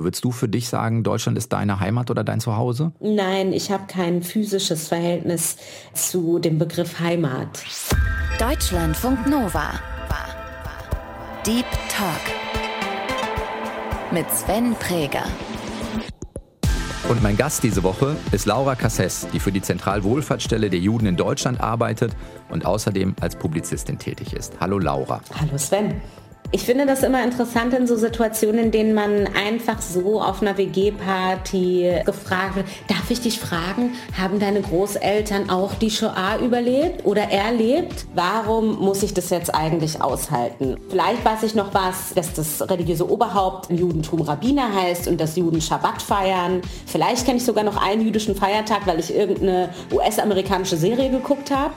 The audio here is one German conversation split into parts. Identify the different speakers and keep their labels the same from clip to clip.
Speaker 1: Würdest du für dich sagen, Deutschland ist deine Heimat oder dein Zuhause?
Speaker 2: Nein, ich habe kein physisches Verhältnis zu dem Begriff Heimat.
Speaker 3: Deutschlandfunk Nova. Deep Talk mit Sven Präger.
Speaker 1: Und mein Gast diese Woche ist Laura Casses, die für die Zentralwohlfahrtsstelle der Juden in Deutschland arbeitet und außerdem als Publizistin tätig ist. Hallo Laura.
Speaker 2: Hallo Sven. Ich finde das immer interessant in so Situationen, in denen man einfach so auf einer WG-Party gefragt wird, darf ich dich fragen, haben deine Großeltern auch die Shoah überlebt oder erlebt? Warum muss ich das jetzt eigentlich aushalten? Vielleicht weiß ich noch was, dass das religiöse Oberhaupt im Judentum Rabbiner heißt und dass Juden Schabbat feiern. Vielleicht kenne ich sogar noch einen jüdischen Feiertag, weil ich irgendeine US-amerikanische Serie geguckt habe.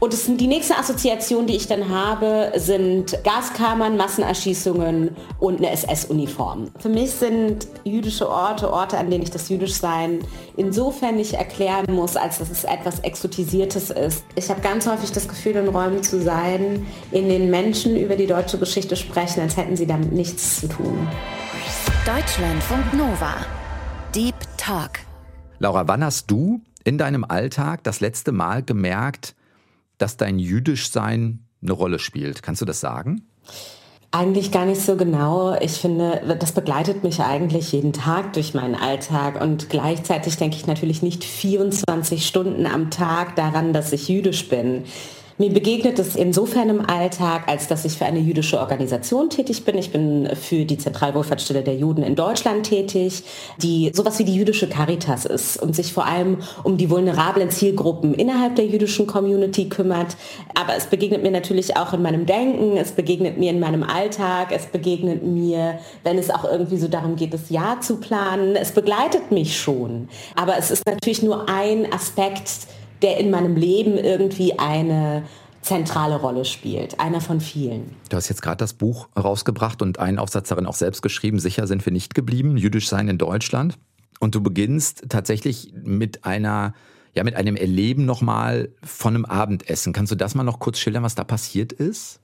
Speaker 2: Und die nächste Assoziation, die ich dann habe, sind Gaskammern, Massenerschießungen und eine SS-Uniform. Für mich sind jüdische Orte Orte, an denen ich das Jüdischsein insofern nicht erklären muss, als dass es etwas Exotisiertes ist. Ich habe ganz häufig das Gefühl, in Räumen zu sein, in denen Menschen über die deutsche Geschichte sprechen, als hätten sie damit nichts zu tun.
Speaker 3: Deutschlandfunk Nova. Deep Talk.
Speaker 1: Laura, wann hast du in deinem Alltag das letzte Mal gemerkt, dass dein Jüdischsein eine Rolle spielt. Kannst du das sagen?
Speaker 2: Eigentlich gar nicht so genau. Ich finde, das begleitet mich eigentlich jeden Tag durch meinen Alltag und gleichzeitig denke ich natürlich nicht 24 Stunden am Tag daran, dass ich jüdisch bin. Mir begegnet es insofern im Alltag, als dass ich für eine jüdische Organisation tätig bin. Ich bin für die Zentralwohlfahrtsstelle der Juden in Deutschland tätig, die sowas wie die jüdische Caritas ist und sich vor allem um die vulnerablen Zielgruppen innerhalb der jüdischen Community kümmert. Aber es begegnet mir natürlich auch in meinem Denken, es begegnet mir in meinem Alltag, es begegnet mir, wenn es auch irgendwie so darum geht, das Jahr zu planen. Es begleitet mich schon. Aber es ist natürlich nur ein Aspekt, der in meinem Leben irgendwie eine zentrale Rolle spielt. Einer von vielen.
Speaker 1: Du hast jetzt gerade das Buch rausgebracht und einen Aufsatz darin auch selbst geschrieben. Sicher sind wir nicht geblieben. Jüdisch sein in Deutschland. Und du beginnst tatsächlich mit einer ja, mit einem Erleben nochmal von einem Abendessen. Kannst du das mal noch kurz schildern, was da passiert ist?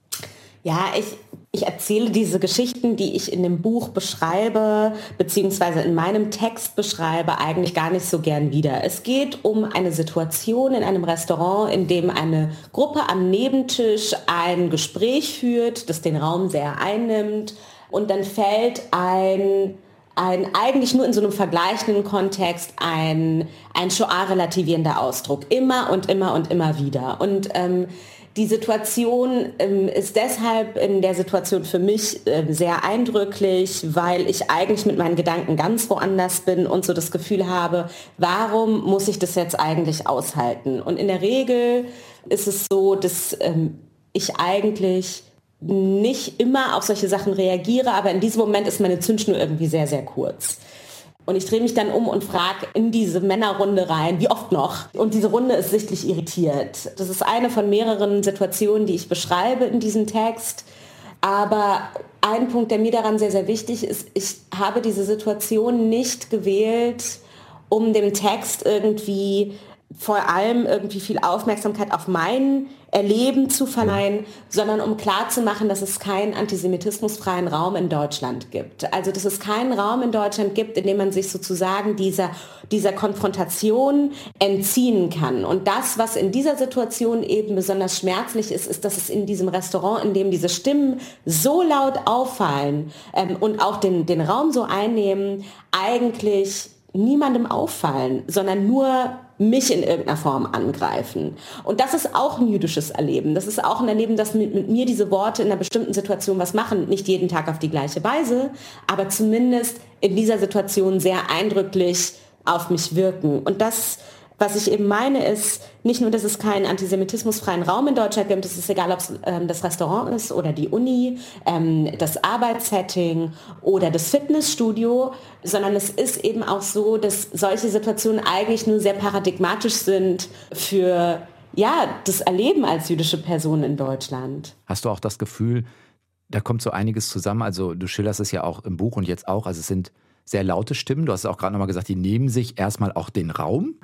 Speaker 2: Ja, ich, ich erzähle diese Geschichten, die ich in dem Buch beschreibe, beziehungsweise in meinem Text beschreibe, eigentlich gar nicht so gern wieder. Es geht um eine Situation in einem Restaurant, in dem eine Gruppe am Nebentisch ein Gespräch führt, das den Raum sehr einnimmt und dann fällt ein ein eigentlich nur in so einem vergleichenden Kontext ein, ein Shoah-relativierender Ausdruck. Immer und immer und immer wieder. Und ähm, die Situation ähm, ist deshalb in der Situation für mich äh, sehr eindrücklich, weil ich eigentlich mit meinen Gedanken ganz woanders bin und so das Gefühl habe, warum muss ich das jetzt eigentlich aushalten? Und in der Regel ist es so, dass ähm, ich eigentlich nicht immer auf solche Sachen reagiere, aber in diesem Moment ist meine Zündschnur irgendwie sehr, sehr kurz. Und ich drehe mich dann um und frage in diese Männerrunde rein, wie oft noch? Und diese Runde ist sichtlich irritiert. Das ist eine von mehreren Situationen, die ich beschreibe in diesem Text. Aber ein Punkt, der mir daran sehr, sehr wichtig ist, ich habe diese Situation nicht gewählt, um dem Text irgendwie vor allem irgendwie viel Aufmerksamkeit auf mein Erleben zu verleihen, sondern um klarzumachen, dass es keinen antisemitismusfreien Raum in Deutschland gibt. Also dass es keinen Raum in Deutschland gibt, in dem man sich sozusagen dieser, dieser Konfrontation entziehen kann. Und das, was in dieser Situation eben besonders schmerzlich ist, ist, dass es in diesem Restaurant, in dem diese Stimmen so laut auffallen ähm, und auch den, den Raum so einnehmen, eigentlich niemandem auffallen, sondern nur mich in irgendeiner Form angreifen. Und das ist auch ein jüdisches Erleben. Das ist auch ein Erleben, dass mit, mit, mir diese Worte in einer bestimmten Situation was machen. Nicht jeden Tag auf die gleiche Weise, aber zumindest in dieser Situation sehr eindrücklich auf mich wirken. Und das was ich eben meine ist, nicht nur, dass es keinen antisemitismusfreien Raum in Deutschland gibt, es ist egal, ob es ähm, das Restaurant ist oder die Uni, ähm, das Arbeitssetting oder das Fitnessstudio, sondern es ist eben auch so, dass solche Situationen eigentlich nur sehr paradigmatisch sind für ja, das Erleben als jüdische Person in Deutschland.
Speaker 1: Hast du auch das Gefühl, da kommt so einiges zusammen? Also du schilderst es ja auch im Buch und jetzt auch, also es sind sehr laute Stimmen. Du hast es auch gerade nochmal gesagt, die nehmen sich erstmal auch den Raum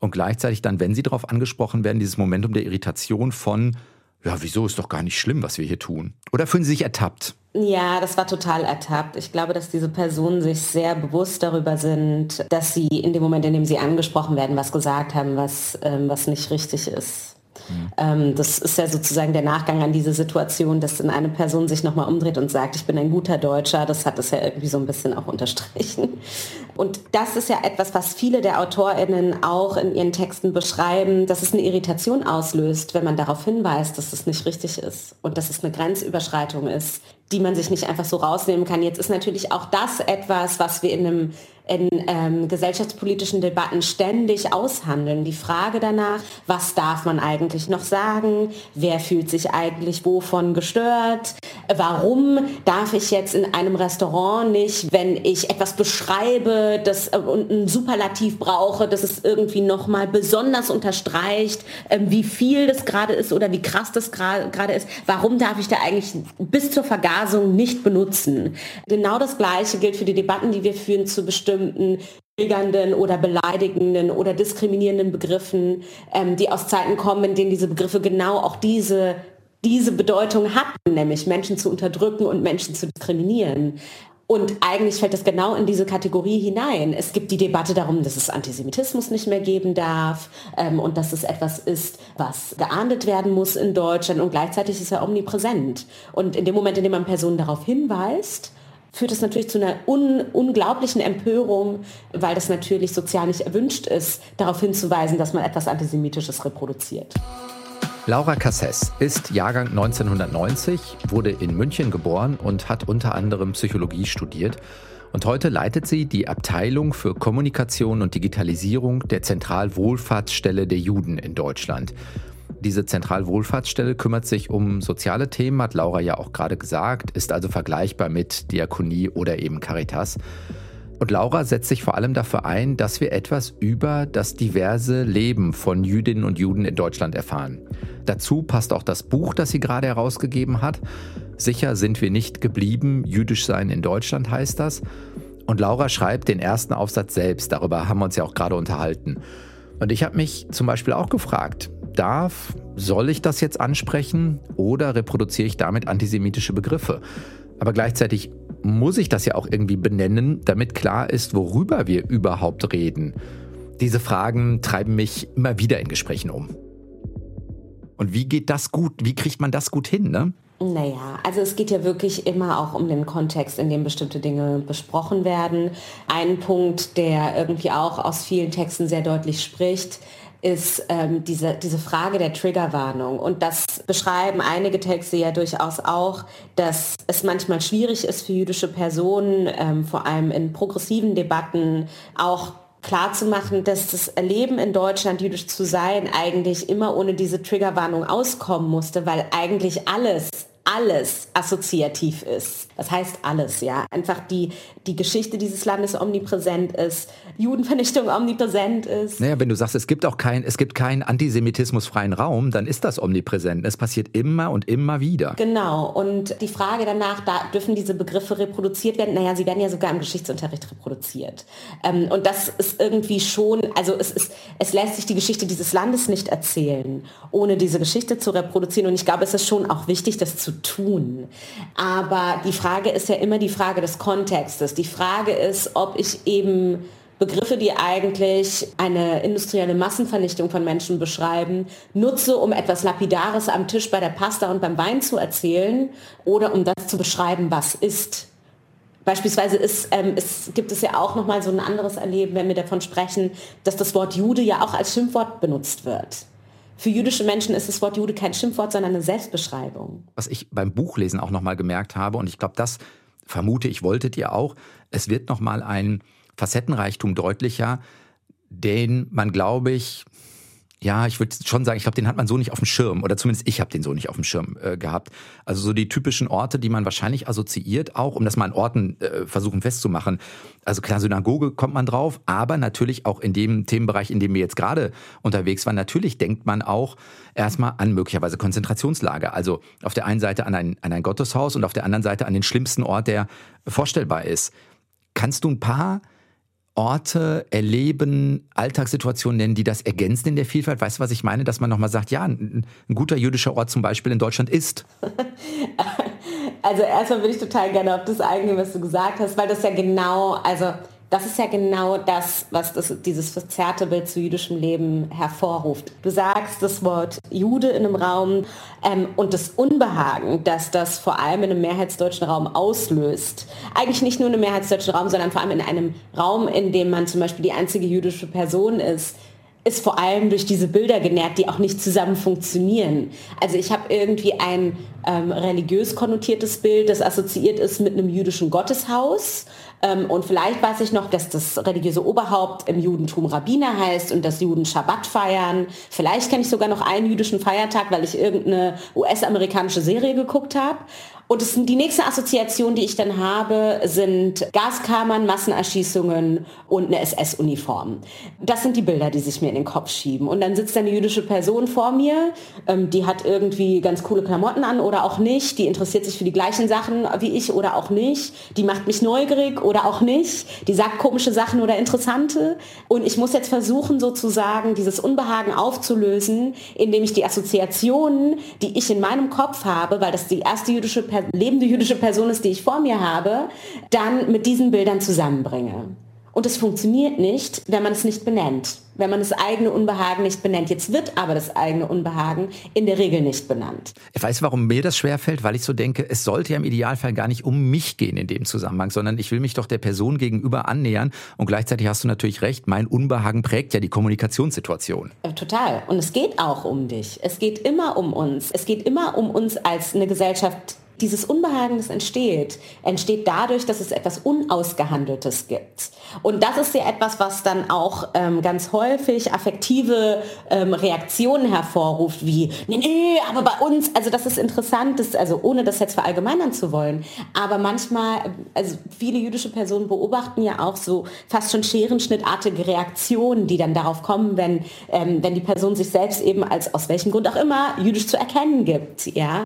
Speaker 1: und gleichzeitig dann, wenn sie darauf angesprochen werden, dieses Momentum der Irritation von, ja, wieso ist doch gar nicht schlimm, was wir hier tun? Oder fühlen sie sich ertappt?
Speaker 2: Ja, das war total ertappt. Ich glaube, dass diese Personen sich sehr bewusst darüber sind, dass sie in dem Moment, in dem sie angesprochen werden, was gesagt haben, was, ähm, was nicht richtig ist. Mhm. das ist ja sozusagen der Nachgang an diese Situation, dass dann eine Person sich nochmal umdreht und sagt, ich bin ein guter Deutscher. Das hat es ja irgendwie so ein bisschen auch unterstrichen. Und das ist ja etwas, was viele der AutorInnen auch in ihren Texten beschreiben, dass es eine Irritation auslöst, wenn man darauf hinweist, dass es nicht richtig ist und dass es eine Grenzüberschreitung ist, die man sich nicht einfach so rausnehmen kann. Jetzt ist natürlich auch das etwas, was wir in einem in ähm, gesellschaftspolitischen Debatten ständig aushandeln. Die Frage danach, was darf man eigentlich noch sagen? Wer fühlt sich eigentlich wovon gestört? Warum darf ich jetzt in einem Restaurant nicht, wenn ich etwas beschreibe das, äh, und ein Superlativ brauche, dass es irgendwie nochmal besonders unterstreicht, äh, wie viel das gerade ist oder wie krass das gerade ist? Warum darf ich da eigentlich bis zur Vergasung nicht benutzen? Genau das Gleiche gilt für die Debatten, die wir führen zu bestimmten bestimmten triggernden oder beleidigenden oder diskriminierenden Begriffen, ähm, die aus Zeiten kommen, in denen diese Begriffe genau auch diese, diese Bedeutung hatten, nämlich Menschen zu unterdrücken und Menschen zu diskriminieren. Und eigentlich fällt das genau in diese Kategorie hinein. Es gibt die Debatte darum, dass es Antisemitismus nicht mehr geben darf ähm, und dass es etwas ist, was geahndet werden muss in Deutschland und gleichzeitig ist er omnipräsent. Und in dem Moment, in dem man Personen darauf hinweist, führt es natürlich zu einer un unglaublichen Empörung, weil das natürlich sozial nicht erwünscht ist, darauf hinzuweisen, dass man etwas Antisemitisches reproduziert.
Speaker 1: Laura Casses ist Jahrgang 1990, wurde in München geboren und hat unter anderem Psychologie studiert. Und heute leitet sie die Abteilung für Kommunikation und Digitalisierung der Zentralwohlfahrtsstelle der Juden in Deutschland. Diese Zentralwohlfahrtsstelle kümmert sich um soziale Themen, hat Laura ja auch gerade gesagt, ist also vergleichbar mit Diakonie oder eben Caritas. Und Laura setzt sich vor allem dafür ein, dass wir etwas über das diverse Leben von Jüdinnen und Juden in Deutschland erfahren. Dazu passt auch das Buch, das sie gerade herausgegeben hat. Sicher sind wir nicht geblieben, jüdisch sein in Deutschland heißt das. Und Laura schreibt den ersten Aufsatz selbst, darüber haben wir uns ja auch gerade unterhalten. Und ich habe mich zum Beispiel auch gefragt, darf, soll ich das jetzt ansprechen oder reproduziere ich damit antisemitische Begriffe? Aber gleichzeitig muss ich das ja auch irgendwie benennen, damit klar ist, worüber wir überhaupt reden. Diese Fragen treiben mich immer wieder in Gesprächen um. Und wie geht das gut? Wie kriegt man das gut hin, ne?
Speaker 2: Naja, also es geht ja wirklich immer auch um den Kontext, in dem bestimmte Dinge besprochen werden. Ein Punkt, der irgendwie auch aus vielen Texten sehr deutlich spricht, ist ähm, diese, diese Frage der Triggerwarnung. Und das beschreiben einige Texte ja durchaus auch, dass es manchmal schwierig ist für jüdische Personen, ähm, vor allem in progressiven Debatten, auch klarzumachen, dass das Erleben in Deutschland, jüdisch zu sein, eigentlich immer ohne diese Triggerwarnung auskommen musste, weil eigentlich alles alles assoziativ ist. Das heißt alles, ja. Einfach die, die Geschichte dieses Landes omnipräsent ist, Judenvernichtung omnipräsent ist.
Speaker 1: Naja, wenn du sagst, es gibt auch kein, es gibt keinen antisemitismusfreien Raum, dann ist das omnipräsent. Es passiert immer und immer wieder.
Speaker 2: Genau. Und die Frage danach, da dürfen diese Begriffe reproduziert werden? Naja, sie werden ja sogar im Geschichtsunterricht reproduziert. Ähm, und das ist irgendwie schon, also es ist, es lässt sich die Geschichte dieses Landes nicht erzählen, ohne diese Geschichte zu reproduzieren. Und ich glaube, es ist schon auch wichtig, das zu tun. Aber die Frage ist ja immer die Frage des Kontextes. Die Frage ist, ob ich eben Begriffe, die eigentlich eine industrielle Massenvernichtung von Menschen beschreiben, nutze, um etwas Lapidares am Tisch bei der Pasta und beim Wein zu erzählen oder um das zu beschreiben, was ist. Beispielsweise ist, ähm, es gibt es ja auch nochmal so ein anderes Erleben, wenn wir davon sprechen, dass das Wort Jude ja auch als Schimpfwort benutzt wird. Für jüdische Menschen ist das Wort Jude kein Schimpfwort, sondern eine Selbstbeschreibung.
Speaker 1: Was ich beim Buchlesen auch nochmal gemerkt habe, und ich glaube, das vermute ich, wolltet ihr auch, es wird nochmal ein Facettenreichtum deutlicher, den man, glaube ich, ja, ich würde schon sagen, ich glaube, den hat man so nicht auf dem Schirm oder zumindest ich habe den so nicht auf dem Schirm äh, gehabt. Also so die typischen Orte, die man wahrscheinlich assoziiert, auch um das mal an Orten äh, versuchen festzumachen. Also klar, Synagoge kommt man drauf, aber natürlich auch in dem Themenbereich, in dem wir jetzt gerade unterwegs waren, natürlich denkt man auch erstmal an möglicherweise Konzentrationslager. Also auf der einen Seite an ein, an ein Gotteshaus und auf der anderen Seite an den schlimmsten Ort, der vorstellbar ist. Kannst du ein paar Orte erleben, Alltagssituationen nennen, die das ergänzen in der Vielfalt? Weißt du, was ich meine? Dass man nochmal sagt, ja, ein, ein, guter jüdischer Ort zum Beispiel in Deutschland ist.
Speaker 2: Also erstmal würde ich total gerne auf das eingehen, was du gesagt hast, weil das ja genau, also das ist ja genau das, was das, dieses verzerrte Bild zu jüdischem Leben hervorruft. Du sagst das Wort Jude in einem Raum ähm, und das Unbehagen, dass das vor allem in einem mehrheitsdeutschen Raum auslöst. Eigentlich nicht nur in einem mehrheitsdeutschen Raum, sondern vor allem in einem Raum, in dem man zum Beispiel die einzige jüdische Person ist, ist vor allem durch diese Bilder genährt, die auch nicht zusammen funktionieren. Also ich habe irgendwie ein ähm, religiös konnotiertes Bild, das assoziiert ist mit einem jüdischen Gotteshaus. Ähm, und vielleicht weiß ich noch, dass das religiöse Oberhaupt im Judentum Rabbiner heißt und dass Juden Schabbat feiern. Vielleicht kenne ich sogar noch einen jüdischen Feiertag, weil ich irgendeine US-amerikanische Serie geguckt habe. Und es, die nächste Assoziation, die ich dann habe, sind Gaskammern, Massenerschießungen und eine SS-Uniform. Das sind die Bilder, die sich mir in den Kopf schieben. Und dann sitzt eine jüdische Person vor mir, ähm, die hat irgendwie ganz coole Klamotten an oder auch nicht, die interessiert sich für die gleichen Sachen wie ich oder auch nicht, die macht mich neugierig oder auch nicht, die sagt komische Sachen oder interessante. Und ich muss jetzt versuchen, sozusagen dieses Unbehagen aufzulösen, indem ich die Assoziationen, die ich in meinem Kopf habe, weil das die erste jüdische lebende jüdische Person ist, die ich vor mir habe, dann mit diesen Bildern zusammenbringe. Und es funktioniert nicht, wenn man es nicht benennt, wenn man das eigene Unbehagen nicht benennt. Jetzt wird aber das eigene Unbehagen in der Regel nicht benannt.
Speaker 1: Ich weiß, warum mir das schwerfällt, weil ich so denke, es sollte ja im Idealfall gar nicht um mich gehen in dem Zusammenhang, sondern ich will mich doch der Person gegenüber annähern. Und gleichzeitig hast du natürlich recht, mein Unbehagen prägt ja die Kommunikationssituation.
Speaker 2: Äh, total. Und es geht auch um dich. Es geht immer um uns. Es geht immer um uns als eine Gesellschaft, dieses Unbehagen, das entsteht, entsteht dadurch, dass es etwas Unausgehandeltes gibt. Und das ist ja etwas, was dann auch ähm, ganz häufig affektive ähm, Reaktionen hervorruft, wie, nee, nee, aber bei uns, also das ist interessant, das, also ohne das jetzt verallgemeinern zu wollen, aber manchmal, also viele jüdische Personen beobachten ja auch so fast schon scherenschnittartige Reaktionen, die dann darauf kommen, wenn, ähm, wenn die Person sich selbst eben als aus welchem Grund auch immer jüdisch zu erkennen gibt, ja.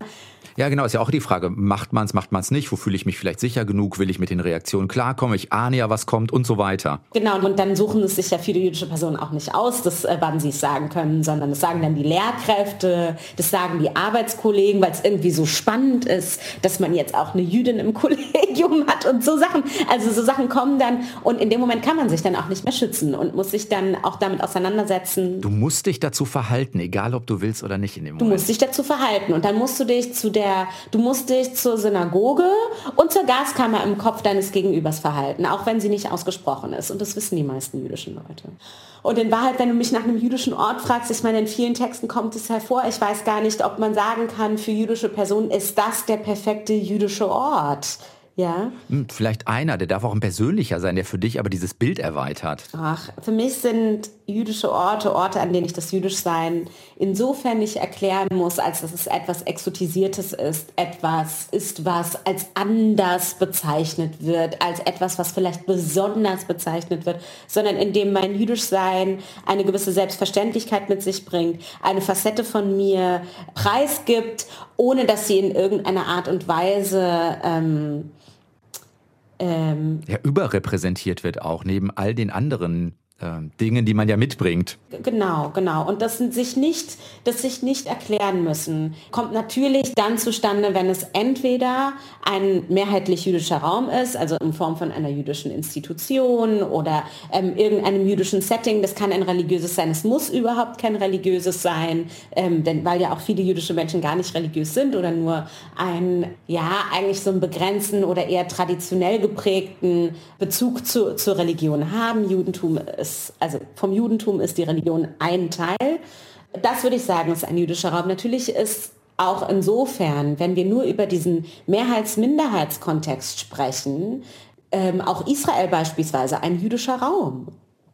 Speaker 1: Ja, genau, ist ja auch die Frage, macht man es, macht man es nicht? Wo fühle ich mich vielleicht sicher genug? Will ich mit den Reaktionen klarkommen? Ich ahne ja, was kommt und so weiter.
Speaker 2: Genau, und dann suchen es sich ja viele jüdische Personen auch nicht aus, dass, äh, wann sie es sagen können, sondern das sagen dann die Lehrkräfte, das sagen die Arbeitskollegen, weil es irgendwie so spannend ist, dass man jetzt auch eine Jüdin im Kollegium hat und so Sachen. Also so Sachen kommen dann und in dem Moment kann man sich dann auch nicht mehr schützen und muss sich dann auch damit auseinandersetzen.
Speaker 1: Du musst dich dazu verhalten, egal ob du willst oder nicht in dem Moment.
Speaker 2: Du musst dich dazu verhalten und dann musst du dich zu der der, du musst dich zur Synagoge und zur Gaskammer im Kopf deines Gegenübers verhalten, auch wenn sie nicht ausgesprochen ist. Und das wissen die meisten jüdischen Leute. Und in Wahrheit, wenn du mich nach einem jüdischen Ort fragst, ich meine, in vielen Texten kommt es hervor, ich weiß gar nicht, ob man sagen kann, für jüdische Personen ist das der perfekte jüdische Ort. Ja.
Speaker 1: Hm, vielleicht einer, der darf auch ein persönlicher sein, der für dich aber dieses Bild erweitert.
Speaker 2: Ach, für mich sind jüdische Orte Orte, an denen ich das Jüdischsein insofern nicht erklären muss, als dass es etwas Exotisiertes ist, etwas ist, was als anders bezeichnet wird, als etwas, was vielleicht besonders bezeichnet wird, sondern in dem mein Jüdischsein eine gewisse Selbstverständlichkeit mit sich bringt, eine Facette von mir preisgibt, ohne dass sie in irgendeiner Art und Weise ähm,
Speaker 1: ähm, ja, überrepräsentiert wird auch, neben all den anderen Dingen, die man ja mitbringt.
Speaker 2: Genau, genau. Und das sich nicht, das sich nicht erklären müssen, kommt natürlich dann zustande, wenn es entweder ein mehrheitlich jüdischer Raum ist, also in Form von einer jüdischen Institution oder ähm, irgendeinem jüdischen Setting. Das kann ein religiöses sein. Es muss überhaupt kein religiöses sein, ähm, denn weil ja auch viele jüdische Menschen gar nicht religiös sind oder nur ein, ja, eigentlich so einen begrenzten oder eher traditionell geprägten Bezug zu, zur Religion haben. Judentum ist ist, also vom Judentum ist die Religion ein Teil. Das würde ich sagen, ist ein jüdischer Raum. Natürlich ist auch insofern, wenn wir nur über diesen Mehrheits-Minderheitskontext sprechen, ähm, auch Israel beispielsweise ein jüdischer Raum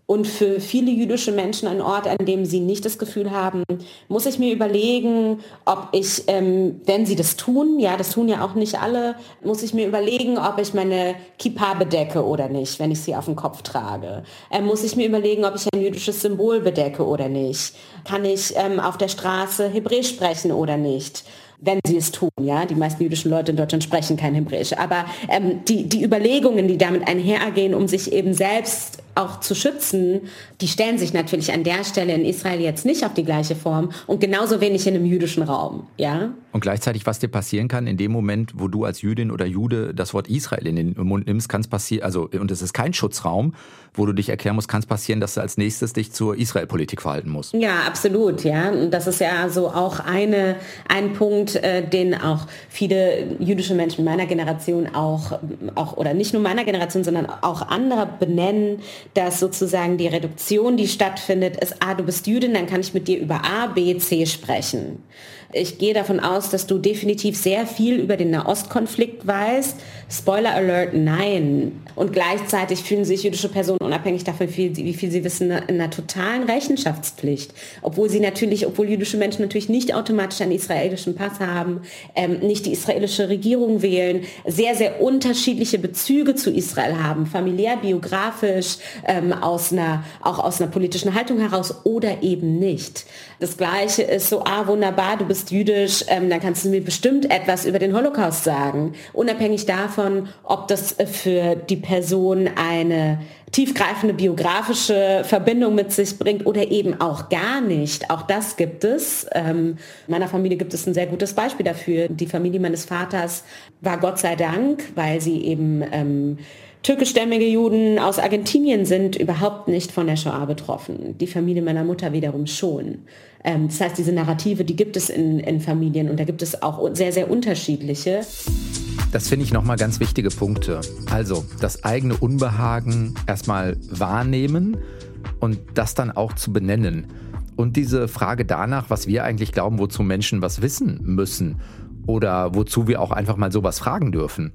Speaker 2: und für viele jüdische Menschen ein Ort, an dem sie nicht das Gefühl haben, muss ich mir überlegen, ob ich, ähm, wenn sie das tun, ja, das tun ja auch nicht alle, muss ich mir überlegen, ob ich meine Kippa bedecke oder nicht, wenn ich sie auf dem Kopf trage. Ähm, muss ich mir überlegen, ob ich ein jüdisches Symbol bedecke oder nicht. Kann ich ähm, auf der Straße Hebräisch sprechen oder nicht wenn sie es tun. Ja, die meisten jüdischen Leute in Deutschland sprechen kein Hebräisch. Aber ähm, die, die Überlegungen, die damit einhergehen, um sich eben selbst auch zu schützen, die stellen sich natürlich an der Stelle in Israel jetzt nicht auf die gleiche Form und genauso wenig in einem jüdischen Raum, ja.
Speaker 1: Und gleichzeitig, was dir passieren kann, in dem Moment, wo du als Jüdin oder Jude das Wort Israel in den Mund nimmst, kann es passieren, also, und es ist kein Schutzraum, wo du dich erklären musst, kann es passieren, dass du als nächstes dich zur Israel-Politik verhalten musst.
Speaker 2: Ja, absolut, ja. Und das ist ja so auch eine, ein Punkt, äh, den auch viele jüdische Menschen meiner Generation auch, auch, oder nicht nur meiner Generation, sondern auch anderer benennen, dass sozusagen die Reduktion, die stattfindet, ist, ah, du bist Jüdin, dann kann ich mit dir über A, B, C sprechen. Ich gehe davon aus, dass du definitiv sehr viel über den Nahostkonflikt weißt. Spoiler Alert, nein. Und gleichzeitig fühlen sich jüdische Personen unabhängig davon, wie viel sie wissen, in einer totalen Rechenschaftspflicht. Obwohl sie natürlich, obwohl jüdische Menschen natürlich nicht automatisch einen israelischen Pass haben, ähm, nicht die israelische Regierung wählen, sehr, sehr unterschiedliche Bezüge zu Israel haben, familiär, biografisch, ähm, aus einer, auch aus einer politischen Haltung heraus oder eben nicht. Das Gleiche ist so, ah, wunderbar, du bist jüdisch, ähm, dann kannst du mir bestimmt etwas über den Holocaust sagen. Unabhängig davon, ob das für die Person eine tiefgreifende biografische Verbindung mit sich bringt oder eben auch gar nicht. Auch das gibt es. Ähm, in meiner Familie gibt es ein sehr gutes Beispiel dafür. Die Familie meines Vaters war Gott sei Dank, weil sie eben ähm, türkischstämmige Juden aus Argentinien sind überhaupt nicht von der Shoah betroffen. Die Familie meiner Mutter wiederum schon. Ähm, das heißt, diese Narrative, die gibt es in, in Familien und da gibt es auch sehr, sehr unterschiedliche.
Speaker 1: Das finde ich nochmal ganz wichtige Punkte. Also das eigene Unbehagen erstmal wahrnehmen und das dann auch zu benennen. Und diese Frage danach, was wir eigentlich glauben, wozu Menschen was wissen müssen oder wozu wir auch einfach mal sowas fragen dürfen.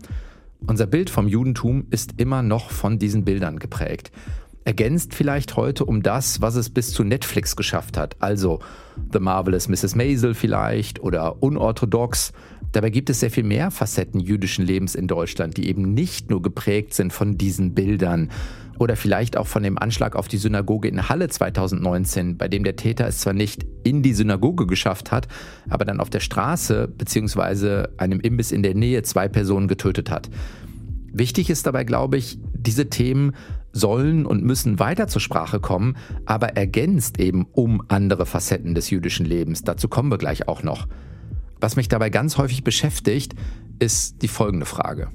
Speaker 1: Unser Bild vom Judentum ist immer noch von diesen Bildern geprägt. Ergänzt vielleicht heute um das, was es bis zu Netflix geschafft hat, also The Marvelous Mrs. Maisel vielleicht oder unorthodox. Dabei gibt es sehr viel mehr Facetten jüdischen Lebens in Deutschland, die eben nicht nur geprägt sind von diesen Bildern oder vielleicht auch von dem Anschlag auf die Synagoge in Halle 2019, bei dem der Täter es zwar nicht in die Synagoge geschafft hat, aber dann auf der Straße bzw. einem Imbiss in der Nähe zwei Personen getötet hat. Wichtig ist dabei, glaube ich, diese Themen sollen und müssen weiter zur Sprache kommen, aber ergänzt eben um andere Facetten des jüdischen Lebens. Dazu kommen wir gleich auch noch. Was mich dabei ganz häufig beschäftigt, ist die folgende Frage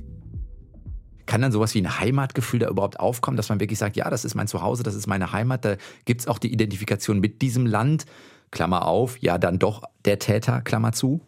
Speaker 1: kann dann sowas wie ein Heimatgefühl da überhaupt aufkommen, dass man wirklich sagt, ja, das ist mein Zuhause, das ist meine Heimat, da gibt es auch die Identifikation mit diesem Land, Klammer auf, ja, dann doch der Täter, Klammer zu?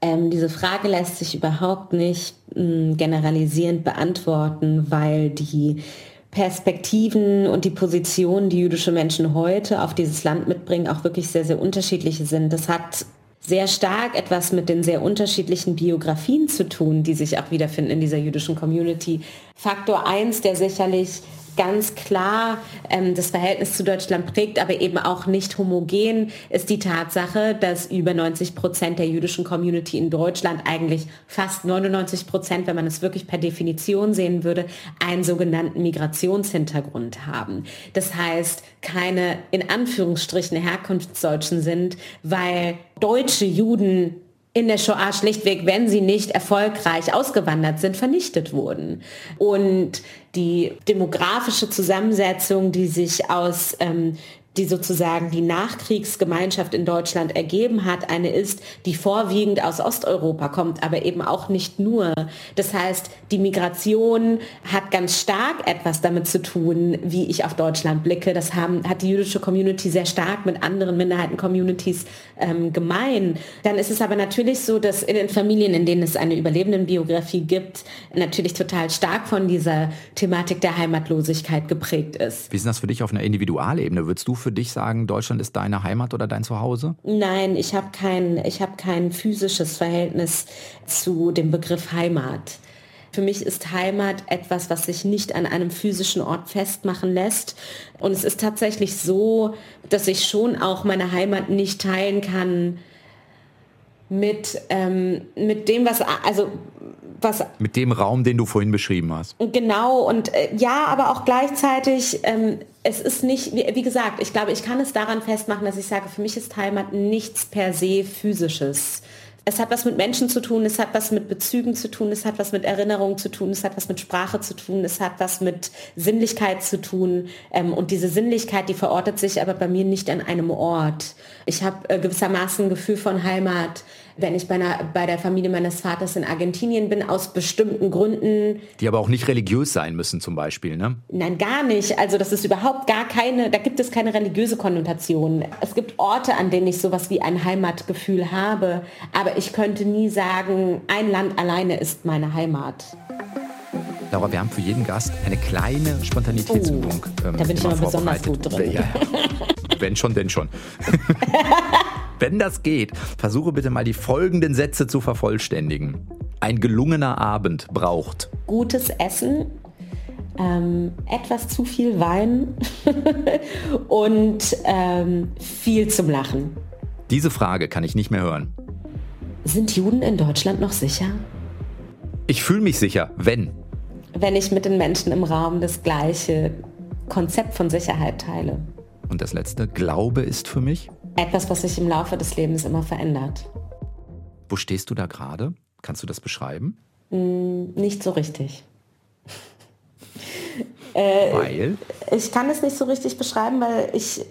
Speaker 2: Ähm, diese Frage lässt sich überhaupt nicht mh, hm, generalisierend beantworten, weil die Perspektiven und die Positionen, die jüdische Menschen heute auf dieses Land mitbringen, auch wirklich sehr, sehr unterschiedliche sind. Das hat sehr stark etwas mit den sehr unterschiedlichen Biografien zu tun, die sich auch wiederfinden in dieser jüdischen Community. Faktor 1, der sicherlich ganz klar ähm, das Verhältnis zu Deutschland prägt, aber eben auch nicht homogen, ist die Tatsache, dass über 90 Prozent der jüdischen Community in Deutschland, eigentlich fast 99 Prozent, wenn man es wirklich per Definition sehen würde, einen sogenannten Migrationshintergrund haben. Das heißt, keine in Anführungsstrichen Herkunftsdeutschen sind, weil deutsche Juden in der Shoah schlichtweg, wenn sie nicht erfolgreich ausgewandert sind, vernichtet wurden. Und die demografische Zusammensetzung, die sich aus ähm, die sozusagen die Nachkriegsgemeinschaft in Deutschland ergeben hat, eine ist, die vorwiegend aus Osteuropa kommt, aber eben auch nicht nur. Das heißt, die Migration hat ganz stark etwas damit zu tun, wie ich auf Deutschland blicke. Das haben, hat die jüdische Community sehr stark mit anderen Minderheiten-Communities ähm, gemein. Dann ist es aber natürlich so, dass in den Familien, in denen es eine Überlebendenbiografie gibt, natürlich total stark von dieser Thematik der Heimatlosigkeit geprägt ist.
Speaker 1: Wie ist das für dich auf einer Individualebene? Würdest du für für dich sagen, Deutschland ist deine Heimat oder dein Zuhause?
Speaker 2: Nein, ich habe kein, hab kein physisches Verhältnis zu dem Begriff Heimat. Für mich ist Heimat etwas, was sich nicht an einem physischen Ort festmachen lässt. Und es ist tatsächlich so, dass ich schon auch meine Heimat nicht teilen kann mit, ähm, mit dem, was, also was...
Speaker 1: Mit dem Raum, den du vorhin beschrieben hast.
Speaker 2: Genau, und äh, ja, aber auch gleichzeitig, ähm, es ist nicht, wie, wie, gesagt, ich glaube, ich kann es daran festmachen, dass ich sage, für mich ist Heimat nichts per se physisches. Es hat was mit Menschen zu tun, es hat was mit Bezügen zu tun, es hat was mit Erinnerungen zu tun, es hat was mit Sprache zu tun, es hat was mit Sinnlichkeit zu tun. Ähm, und diese Sinnlichkeit, die verortet sich aber bei mir nicht an einem Ort. Ich habe äh, gewissermaßen ein Gefühl von Heimat, wenn ich bei, einer, bei der Familie meines Vaters in Argentinien bin, aus bestimmten Gründen.
Speaker 1: Die aber auch nicht religiös sein müssen zum Beispiel, ne?
Speaker 2: Nein, gar nicht. Also das ist überhaupt gar keine, da gibt es keine religiöse Konnotation. Es gibt Orte, an denen ich sowas wie ein Heimatgefühl habe, aber ich könnte nie sagen, ein Land alleine ist meine Heimat.
Speaker 1: Laura, wir haben für jeden Gast eine kleine Spontanitätsübung.
Speaker 2: Oh, ähm, da bin ich immer besonders gut drin.
Speaker 1: Ja, wenn schon, denn schon. Wenn das geht, versuche bitte mal die folgenden Sätze zu vervollständigen. Ein gelungener Abend braucht
Speaker 2: gutes Essen, ähm, etwas zu viel Wein und ähm, viel zum Lachen.
Speaker 1: Diese Frage kann ich nicht mehr hören.
Speaker 2: Sind Juden in Deutschland noch sicher?
Speaker 1: Ich fühle mich sicher, wenn.
Speaker 2: Wenn ich mit den Menschen im Raum das gleiche Konzept von Sicherheit teile.
Speaker 1: Und das letzte, Glaube ist für mich?
Speaker 2: Etwas, was sich im Laufe des Lebens immer verändert.
Speaker 1: Wo stehst du da gerade? Kannst du das beschreiben?
Speaker 2: Mm, nicht so richtig.
Speaker 1: äh, weil?
Speaker 2: Ich kann es nicht so richtig beschreiben, weil ich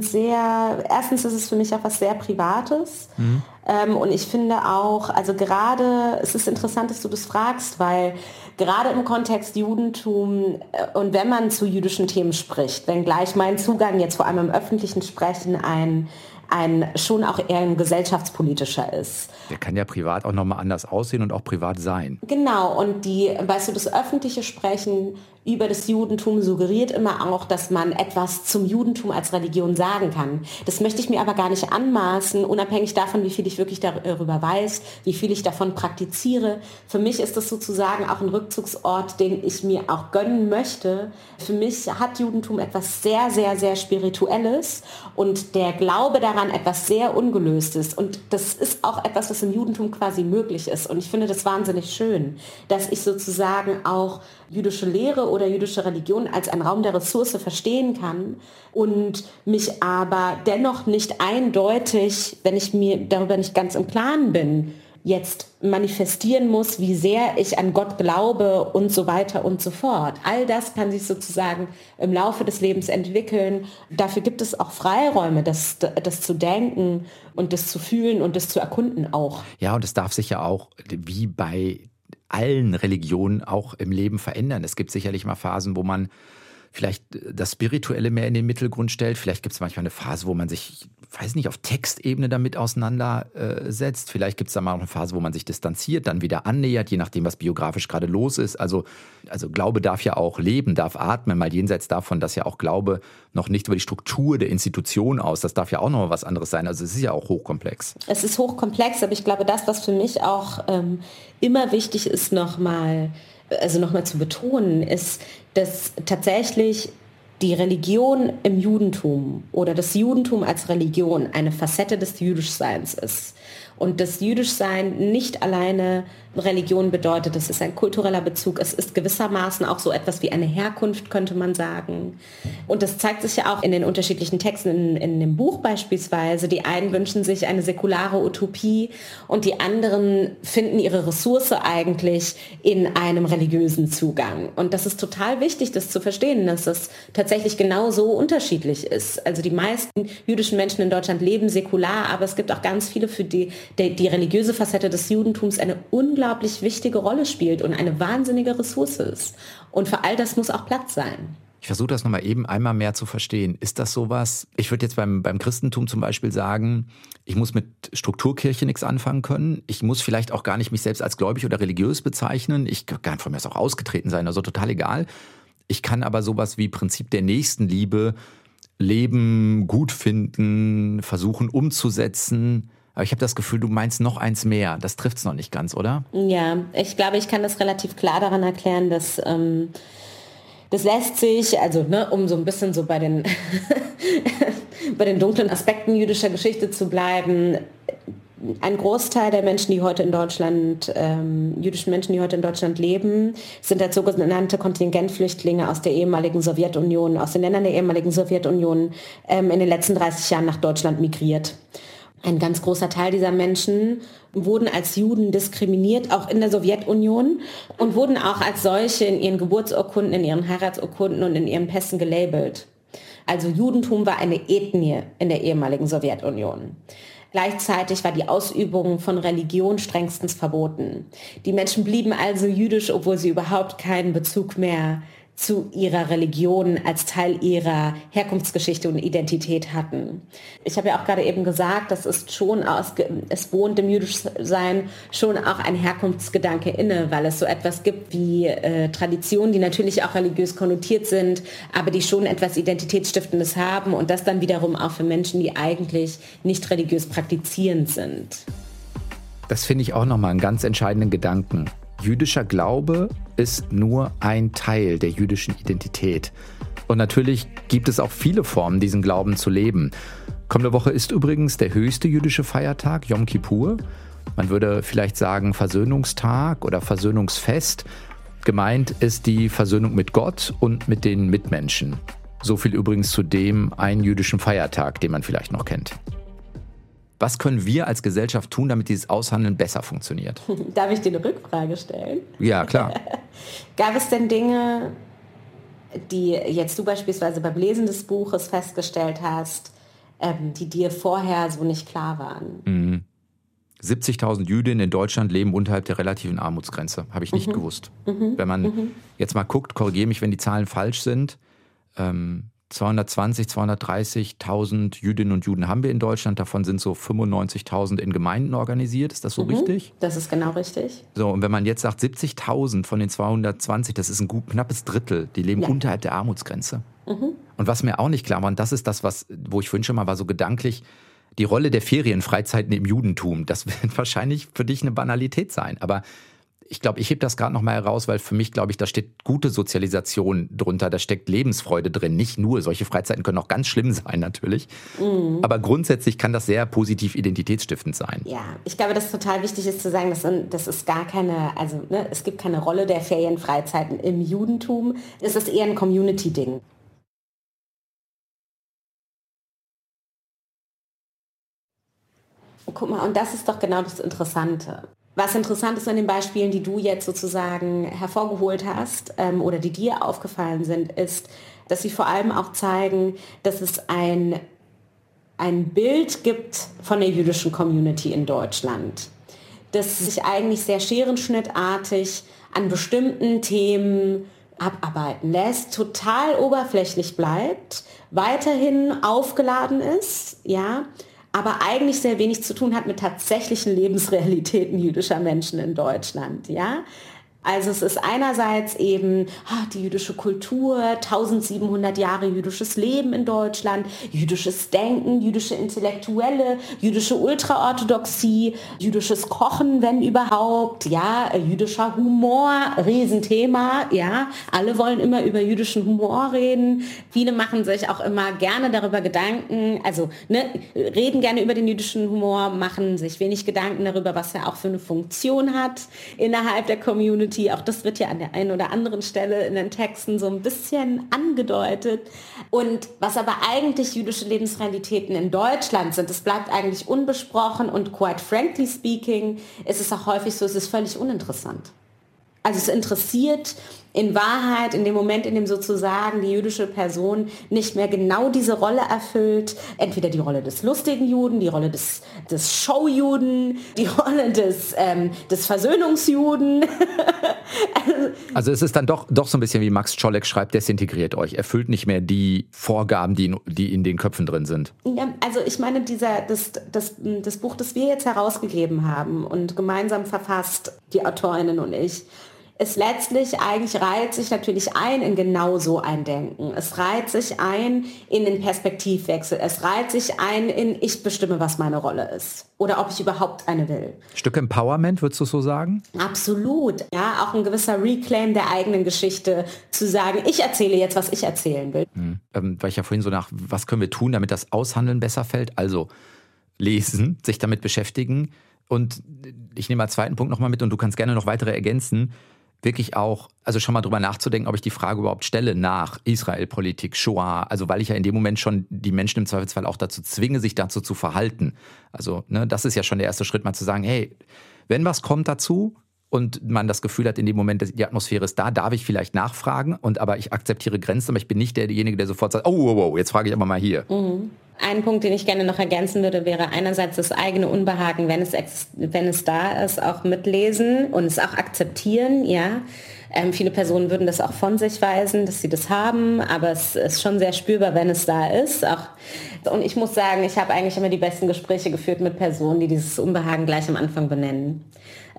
Speaker 2: sehr, erstens ist es für mich auch was sehr Privates. Mhm. Ähm, und ich finde auch, also gerade, es ist interessant, dass du das fragst, weil gerade im Kontext Judentum äh, und wenn man zu jüdischen Themen spricht, wenn gleich mein Zugang jetzt vor allem im öffentlichen Sprechen ein ein schon auch eher ein gesellschaftspolitischer ist.
Speaker 1: Der kann ja privat auch nochmal anders aussehen und auch privat sein.
Speaker 2: Genau, und die, weißt du, das öffentliche Sprechen über das Judentum suggeriert immer auch, dass man etwas zum Judentum als Religion sagen kann. Das möchte ich mir aber gar nicht anmaßen, unabhängig davon, wie viel ich wirklich darüber weiß, wie viel ich davon praktiziere. Für mich ist das sozusagen auch ein Rückzugsort, den ich mir auch gönnen möchte. Für mich hat Judentum etwas sehr, sehr, sehr Spirituelles und der Glaube daran etwas sehr Ungelöstes. Und das ist auch etwas, was im Judentum quasi möglich ist. Und ich finde das wahnsinnig schön, dass ich sozusagen auch jüdische Lehre oder jüdische Religion als ein Raum der Ressource verstehen kann und mich aber dennoch nicht eindeutig, wenn ich mir darüber nicht ganz im Klaren bin, jetzt manifestieren muss, wie sehr ich an Gott glaube und so weiter und so fort. All das kann sich sozusagen im Laufe des Lebens entwickeln. Dafür gibt es auch Freiräume, das, das zu denken und das zu fühlen und das zu erkunden auch.
Speaker 1: Ja, und es darf sich ja auch, wie bei allen Religionen auch im Leben verändern. Es gibt sicherlich mal Phasen, wo man vielleicht das Spirituelle mehr in den Mittelgrund stellt. Vielleicht gibt es manchmal eine Phase, wo man sich, weiß nicht, auf Textebene damit auseinandersetzt. Vielleicht gibt es da mal eine Phase, wo man sich distanziert, dann wieder annähert, je nachdem, was biografisch gerade los ist. Also, also Glaube darf ja auch leben, darf atmen, mal jenseits davon, dass ja auch Glaube noch nicht über die Struktur der Institution aus, das darf ja auch noch was anderes sein. Also es ist ja auch hochkomplex.
Speaker 2: Es ist hochkomplex, aber ich glaube, das, was für mich auch ähm, immer wichtig ist, nochmal also nochmal zu betonen, ist, dass tatsächlich die Religion im Judentum oder das Judentum als Religion eine Facette des Jüdischseins ist. Und das Jüdischsein nicht alleine Religion bedeutet, es ist ein kultureller Bezug, es ist gewissermaßen auch so etwas wie eine Herkunft, könnte man sagen. Und das zeigt sich ja auch in den unterschiedlichen Texten in, in dem Buch beispielsweise. Die einen wünschen sich eine säkulare Utopie und die anderen finden ihre Ressource eigentlich in einem religiösen Zugang. Und das ist total wichtig, das zu verstehen, dass das tatsächlich genau so unterschiedlich ist. Also die meisten jüdischen Menschen in Deutschland leben säkular, aber es gibt auch ganz viele, für die die, die religiöse Facette des Judentums eine unglaublich wichtige Rolle spielt und eine wahnsinnige Ressource ist. Und für all das muss auch Platz sein.
Speaker 1: Ich versuche das nochmal eben einmal mehr zu verstehen. Ist das sowas, ich würde jetzt beim, beim Christentum zum Beispiel sagen, ich muss mit Strukturkirche nichts anfangen können. Ich muss vielleicht auch gar nicht mich selbst als gläubig oder religiös bezeichnen. Ich kann von mir aus auch ausgetreten sein, also total egal. Ich kann aber sowas wie Prinzip der Nächstenliebe leben, gut finden, versuchen umzusetzen. Aber ich habe das Gefühl, du meinst noch eins mehr. Das trifft es noch nicht ganz, oder?
Speaker 2: Ja, ich glaube, ich kann das relativ klar daran erklären, dass ähm, das lässt sich, also ne, um so ein bisschen so bei den, bei den dunklen Aspekten jüdischer Geschichte zu bleiben, ein Großteil der Menschen, die heute in Deutschland, ähm, jüdischen Menschen, die heute in Deutschland leben, sind als sogenannte Kontingentflüchtlinge aus der ehemaligen Sowjetunion, aus den Ländern der ehemaligen Sowjetunion ähm, in den letzten 30 Jahren nach Deutschland migriert. Ein ganz großer Teil dieser Menschen wurden als Juden diskriminiert, auch in der Sowjetunion und wurden auch als solche in ihren Geburtsurkunden, in ihren Heiratsurkunden und in ihren Pässen gelabelt. Also Judentum war eine Ethnie in der ehemaligen Sowjetunion. Gleichzeitig war die Ausübung von Religion strengstens verboten. Die Menschen blieben also jüdisch, obwohl sie überhaupt keinen Bezug mehr zu ihrer Religion als Teil ihrer Herkunftsgeschichte und Identität hatten. Ich habe ja auch gerade eben gesagt, das ist schon aus, es wohnt im Jüdischsein schon auch ein Herkunftsgedanke inne, weil es so etwas gibt wie äh, Traditionen, die natürlich auch religiös konnotiert sind, aber die schon etwas Identitätsstiftendes haben und das dann wiederum auch für Menschen, die eigentlich nicht religiös praktizierend sind.
Speaker 1: Das finde ich auch nochmal einen ganz entscheidenden Gedanken. Jüdischer Glaube ist nur ein Teil der jüdischen Identität. Und natürlich gibt es auch viele Formen, diesen Glauben zu leben. Kommende Woche ist übrigens der höchste jüdische Feiertag, Yom Kippur. Man würde vielleicht sagen Versöhnungstag oder Versöhnungsfest. Gemeint ist die Versöhnung mit Gott und mit den Mitmenschen. So viel übrigens zu dem einen jüdischen Feiertag, den man vielleicht noch kennt. Was können wir als Gesellschaft tun, damit dieses Aushandeln besser funktioniert?
Speaker 2: Darf ich dir eine Rückfrage stellen?
Speaker 1: Ja, klar.
Speaker 2: Gab es denn Dinge, die jetzt du beispielsweise beim Lesen des Buches festgestellt hast, ähm, die dir vorher so nicht klar waren?
Speaker 1: Mhm. 70.000 Jüdinnen in Deutschland leben unterhalb der relativen Armutsgrenze. Habe ich nicht mhm. gewusst. Mhm. Wenn man mhm. jetzt mal guckt, korrigiere mich, wenn die Zahlen falsch sind. Ähm, 220, 230.000 Jüdinnen und Juden haben wir in Deutschland. Davon sind so 95.000 in Gemeinden organisiert. Ist das so mhm, richtig?
Speaker 2: Das ist genau richtig.
Speaker 1: So, und wenn man jetzt sagt, 70.000 von den 220, das ist ein gut, knappes Drittel, die leben ja. unterhalb der Armutsgrenze. Mhm. Und was mir auch nicht klar war, und das ist das, was, wo ich vorhin schon mal war, so gedanklich, die Rolle der Ferienfreizeiten im Judentum, das wird wahrscheinlich für dich eine Banalität sein. Aber ich glaube, ich heb das gerade nochmal heraus, weil für mich, glaube ich, da steht gute Sozialisation drunter, da steckt Lebensfreude drin. Nicht nur, solche Freizeiten können auch ganz schlimm sein natürlich. Mhm. Aber grundsätzlich kann das sehr positiv identitätsstiftend sein.
Speaker 2: Ja, ich glaube, das total wichtig ist zu sagen, dass das ist gar keine, also ne, es gibt keine Rolle der Ferienfreizeiten im Judentum. Es ist eher ein Community-Ding. Guck mal, und das ist doch genau das Interessante. Was interessant ist an den Beispielen, die du jetzt sozusagen hervorgeholt hast ähm, oder die dir aufgefallen sind, ist, dass sie vor allem auch zeigen, dass es ein, ein Bild gibt von der jüdischen Community in Deutschland, das sich eigentlich sehr scherenschnittartig an bestimmten Themen abarbeiten lässt, total oberflächlich bleibt, weiterhin aufgeladen ist, ja, aber eigentlich sehr wenig zu tun hat mit tatsächlichen Lebensrealitäten jüdischer Menschen in Deutschland. Ja? Also es ist einerseits eben ah, die jüdische Kultur, 1700 Jahre jüdisches Leben in Deutschland, jüdisches Denken, jüdische Intellektuelle, jüdische Ultraorthodoxie, jüdisches Kochen, wenn überhaupt, ja, jüdischer Humor, Riesenthema, ja. Alle wollen immer über jüdischen Humor reden. Viele machen sich auch immer gerne darüber Gedanken, also ne, reden gerne über den jüdischen Humor, machen sich wenig Gedanken darüber, was er auch für eine Funktion hat innerhalb der Community Community. Auch das wird ja an der einen oder anderen Stelle in den Texten so ein bisschen angedeutet. Und was aber eigentlich jüdische Lebensrealitäten in Deutschland sind, das bleibt eigentlich unbesprochen und quite frankly speaking, ist es auch häufig so, es ist völlig uninteressant. Also es interessiert in Wahrheit in dem Moment, in dem sozusagen die jüdische Person nicht mehr genau diese Rolle erfüllt, entweder die Rolle des lustigen Juden, die Rolle des, des Showjuden, die Rolle des, ähm, des Versöhnungsjuden.
Speaker 1: also es ist dann doch, doch so ein bisschen wie Max Czolek schreibt, desintegriert euch, erfüllt nicht mehr die Vorgaben, die in, die in den Köpfen drin sind.
Speaker 2: Ja, also ich meine, dieser, das, das, das Buch, das wir jetzt herausgegeben haben und gemeinsam verfasst, die Autorinnen und ich, es letztlich eigentlich reiht sich natürlich ein in genau so ein Denken. Es reiht sich ein in den Perspektivwechsel. Es reiht sich ein in ich bestimme, was meine Rolle ist oder ob ich überhaupt eine will.
Speaker 1: Stück Empowerment, würdest du so sagen?
Speaker 2: Absolut. Ja, auch ein gewisser Reclaim der eigenen Geschichte, zu sagen, ich erzähle jetzt, was ich erzählen will.
Speaker 1: Hm. Ähm, weil ich ja vorhin so nach, was können wir tun, damit das Aushandeln besser fällt? Also lesen, sich damit beschäftigen. Und ich nehme als zweiten Punkt nochmal mit und du kannst gerne noch weitere ergänzen wirklich auch, also schon mal drüber nachzudenken, ob ich die Frage überhaupt stelle nach Israel-Politik, Shoah, also weil ich ja in dem Moment schon die Menschen im Zweifelsfall auch dazu zwinge, sich dazu zu verhalten. Also ne, das ist ja schon der erste Schritt, mal zu sagen, hey, wenn was kommt dazu, und man das Gefühl hat, in dem Moment, die Atmosphäre ist da, darf ich vielleicht nachfragen und aber ich akzeptiere Grenzen, aber ich bin nicht derjenige, der sofort sagt, oh, wow, wow, jetzt frage ich aber mal hier. Mhm.
Speaker 2: Ein Punkt, den ich gerne noch ergänzen würde, wäre einerseits das eigene Unbehagen, wenn es, wenn es da ist, auch mitlesen und es auch akzeptieren, ja. Ähm, viele Personen würden das auch von sich weisen, dass sie das haben, aber es ist schon sehr spürbar, wenn es da ist. Auch, und ich muss sagen, ich habe eigentlich immer die besten Gespräche geführt mit Personen, die dieses Unbehagen gleich am Anfang benennen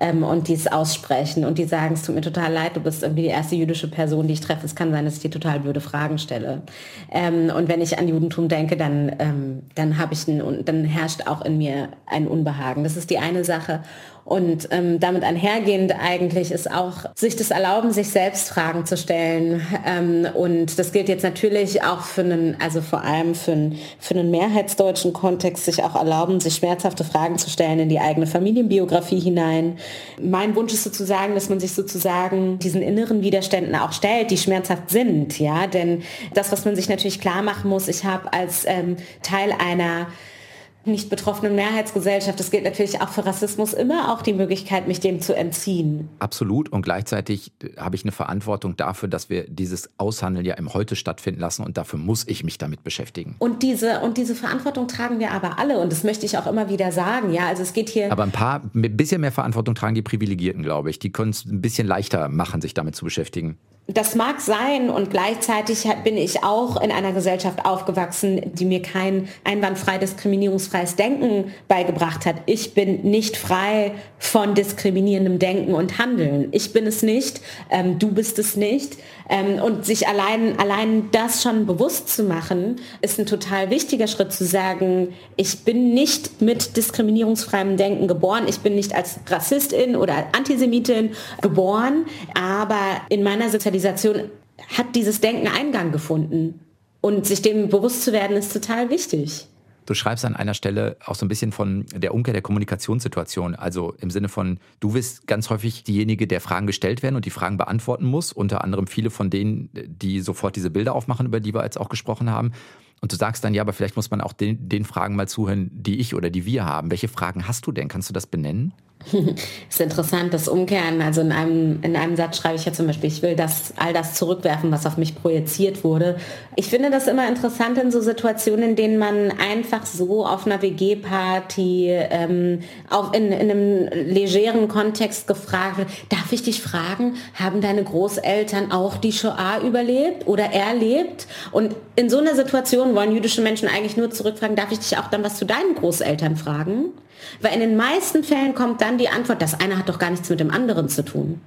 Speaker 2: ähm, und die es aussprechen und die sagen, es tut mir total leid, du bist irgendwie die erste jüdische Person, die ich treffe. Es kann sein, dass ich dir total blöde Fragen stelle. Ähm, und wenn ich an Judentum denke, dann, ähm, dann habe ich ein, dann herrscht auch in mir ein Unbehagen. Das ist die eine Sache. Und ähm, damit einhergehend eigentlich ist auch sich das erlauben, sich selbst Fragen zu stellen. Ähm, und das gilt jetzt natürlich auch für einen, also vor allem für einen, für einen mehrheitsdeutschen Kontext, sich auch erlauben, sich schmerzhafte Fragen zu stellen in die eigene Familienbiografie hinein. Mein Wunsch ist sozusagen, dass man sich sozusagen diesen inneren Widerständen auch stellt, die schmerzhaft sind. Ja, denn das, was man sich natürlich klar machen muss, ich habe als ähm, Teil einer nicht betroffenen Mehrheitsgesellschaft, das gilt natürlich auch für Rassismus, immer auch die Möglichkeit, mich dem zu entziehen.
Speaker 1: Absolut. Und gleichzeitig äh, habe ich eine Verantwortung dafür, dass wir dieses Aushandeln ja im Heute stattfinden lassen und dafür muss ich mich damit beschäftigen.
Speaker 2: Und diese, und diese Verantwortung tragen wir aber alle und das möchte ich auch immer wieder sagen. Ja, also es geht hier.
Speaker 1: Aber ein paar, ein bisschen mehr Verantwortung tragen die Privilegierten, glaube ich. Die können es ein bisschen leichter machen, sich damit zu beschäftigen.
Speaker 2: Das mag sein und gleichzeitig bin ich auch in einer Gesellschaft aufgewachsen, die mir kein einwandfrei diskriminierungsfreies Denken beigebracht hat. Ich bin nicht frei von diskriminierendem Denken und Handeln. Ich bin es nicht, ähm, du bist es nicht. Ähm, und sich allein, allein das schon bewusst zu machen, ist ein total wichtiger Schritt zu sagen, ich bin nicht mit diskriminierungsfreiem Denken geboren, ich bin nicht als Rassistin oder Antisemitin geboren, aber in meiner Sozialisation hat dieses Denken Eingang gefunden. Und sich dem bewusst zu werden, ist total wichtig.
Speaker 1: Du schreibst an einer Stelle auch so ein bisschen von der Umkehr der Kommunikationssituation. Also im Sinne von, du bist ganz häufig diejenige, der Fragen gestellt werden und die Fragen beantworten muss. Unter anderem viele von denen, die sofort diese Bilder aufmachen, über die wir jetzt auch gesprochen haben. Und du sagst dann, ja, aber vielleicht muss man auch den, den Fragen mal zuhören, die ich oder die wir haben. Welche Fragen hast du denn? Kannst du das benennen?
Speaker 2: ist interessant, das Umkehren. Also in einem, in einem Satz schreibe ich ja zum Beispiel, ich will das, all das zurückwerfen, was auf mich projiziert wurde. Ich finde das immer interessant in so Situationen, in denen man einfach so auf einer WG-Party, ähm, auch in, in einem legeren Kontext gefragt wird, darf ich dich fragen, haben deine Großeltern auch die Shoah überlebt oder erlebt? Und in so einer Situation wollen jüdische Menschen eigentlich nur zurückfragen, darf ich dich auch dann was zu deinen Großeltern fragen? Weil in den meisten Fällen kommt dann die Antwort, das eine hat doch gar nichts mit dem anderen zu tun.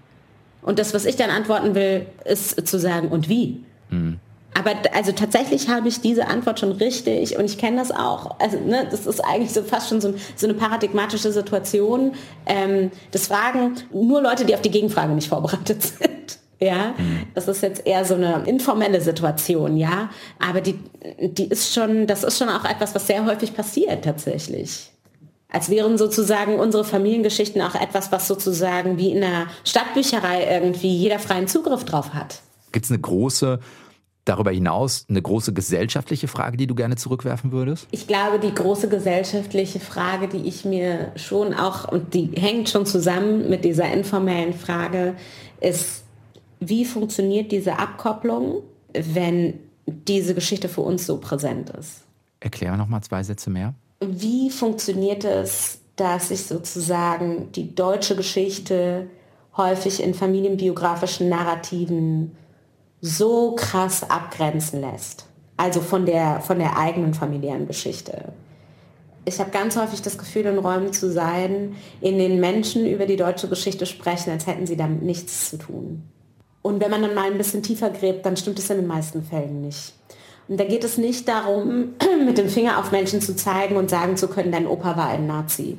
Speaker 2: Und das, was ich dann antworten will, ist zu sagen, und wie? Mhm. Aber also tatsächlich habe ich diese Antwort schon richtig und ich kenne das auch. Also ne, das ist eigentlich so fast schon so, so eine paradigmatische Situation. Ähm, das fragen nur Leute, die auf die Gegenfrage nicht vorbereitet sind. Ja, das ist jetzt eher so eine informelle Situation, ja. Aber die, die ist schon, das ist schon auch etwas, was sehr häufig passiert tatsächlich als wären sozusagen unsere Familiengeschichten auch etwas, was sozusagen wie in einer Stadtbücherei irgendwie jeder freien Zugriff drauf hat.
Speaker 1: Gibt es eine große darüber hinaus eine große gesellschaftliche Frage, die du gerne zurückwerfen würdest?
Speaker 2: Ich glaube, die große gesellschaftliche Frage, die ich mir schon auch, und die hängt schon zusammen mit dieser informellen Frage, ist, wie funktioniert diese Abkopplung, wenn diese Geschichte für uns so präsent ist?
Speaker 1: Erkläre noch mal zwei Sätze mehr
Speaker 2: wie funktioniert es, dass sich sozusagen die deutsche Geschichte häufig in familienbiografischen Narrativen so krass abgrenzen lässt. Also von der, von der eigenen familiären Geschichte. Ich habe ganz häufig das Gefühl, in Räumen zu sein, in denen Menschen über die deutsche Geschichte sprechen, als hätten sie damit nichts zu tun. Und wenn man dann mal ein bisschen tiefer gräbt, dann stimmt es in den meisten Fällen nicht. Und da geht es nicht darum, mit dem Finger auf Menschen zu zeigen und sagen zu können, dein Opa war ein Nazi,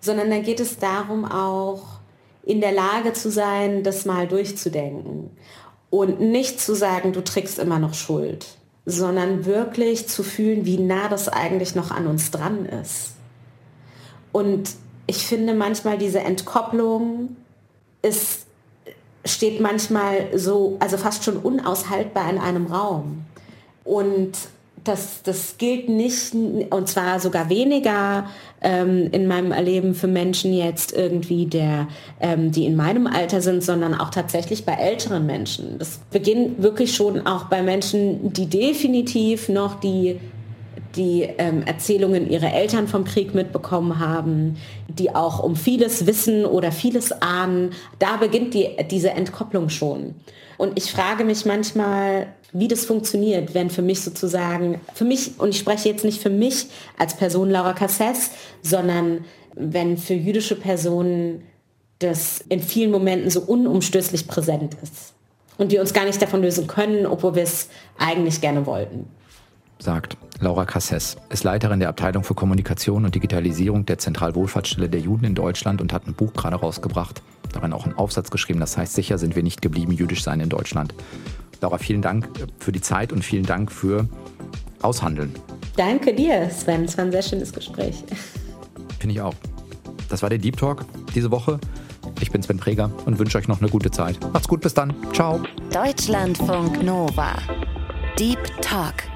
Speaker 2: sondern da geht es darum auch, in der Lage zu sein, das mal durchzudenken und nicht zu sagen, du trägst immer noch Schuld, sondern wirklich zu fühlen, wie nah das eigentlich noch an uns dran ist. Und ich finde manchmal diese Entkopplung ist steht manchmal so, also fast schon unaushaltbar in einem Raum. Und das, das gilt nicht, und zwar sogar weniger ähm, in meinem Erleben für Menschen jetzt irgendwie, der, ähm, die in meinem Alter sind, sondern auch tatsächlich bei älteren Menschen. Das beginnt wirklich schon auch bei Menschen, die definitiv noch die die ähm, Erzählungen ihrer Eltern vom Krieg mitbekommen haben, die auch um vieles wissen oder vieles ahnen. Da beginnt die, diese Entkopplung schon. Und ich frage mich manchmal, wie das funktioniert, wenn für mich sozusagen, für mich, und ich spreche jetzt nicht für mich als Person Laura Casses, sondern wenn für jüdische Personen das in vielen Momenten so unumstößlich präsent ist und wir uns gar nicht davon lösen können, obwohl wir es eigentlich gerne wollten.
Speaker 1: Sagt Laura Casses, ist Leiterin der Abteilung für Kommunikation und Digitalisierung der Zentralwohlfahrtsstelle der Juden in Deutschland und hat ein Buch gerade rausgebracht, darin auch einen Aufsatz geschrieben, das heißt, sicher sind wir nicht geblieben, jüdisch sein in Deutschland. Laura, vielen Dank für die Zeit und vielen Dank für Aushandeln.
Speaker 2: Danke dir, Sven. Es war ein sehr schönes Gespräch.
Speaker 1: Finde ich auch. Das war der Deep Talk diese Woche. Ich bin Sven Preger und wünsche euch noch eine gute Zeit. Macht's gut, bis dann. Ciao.
Speaker 3: Deutschlandfunk Nova. Deep Talk.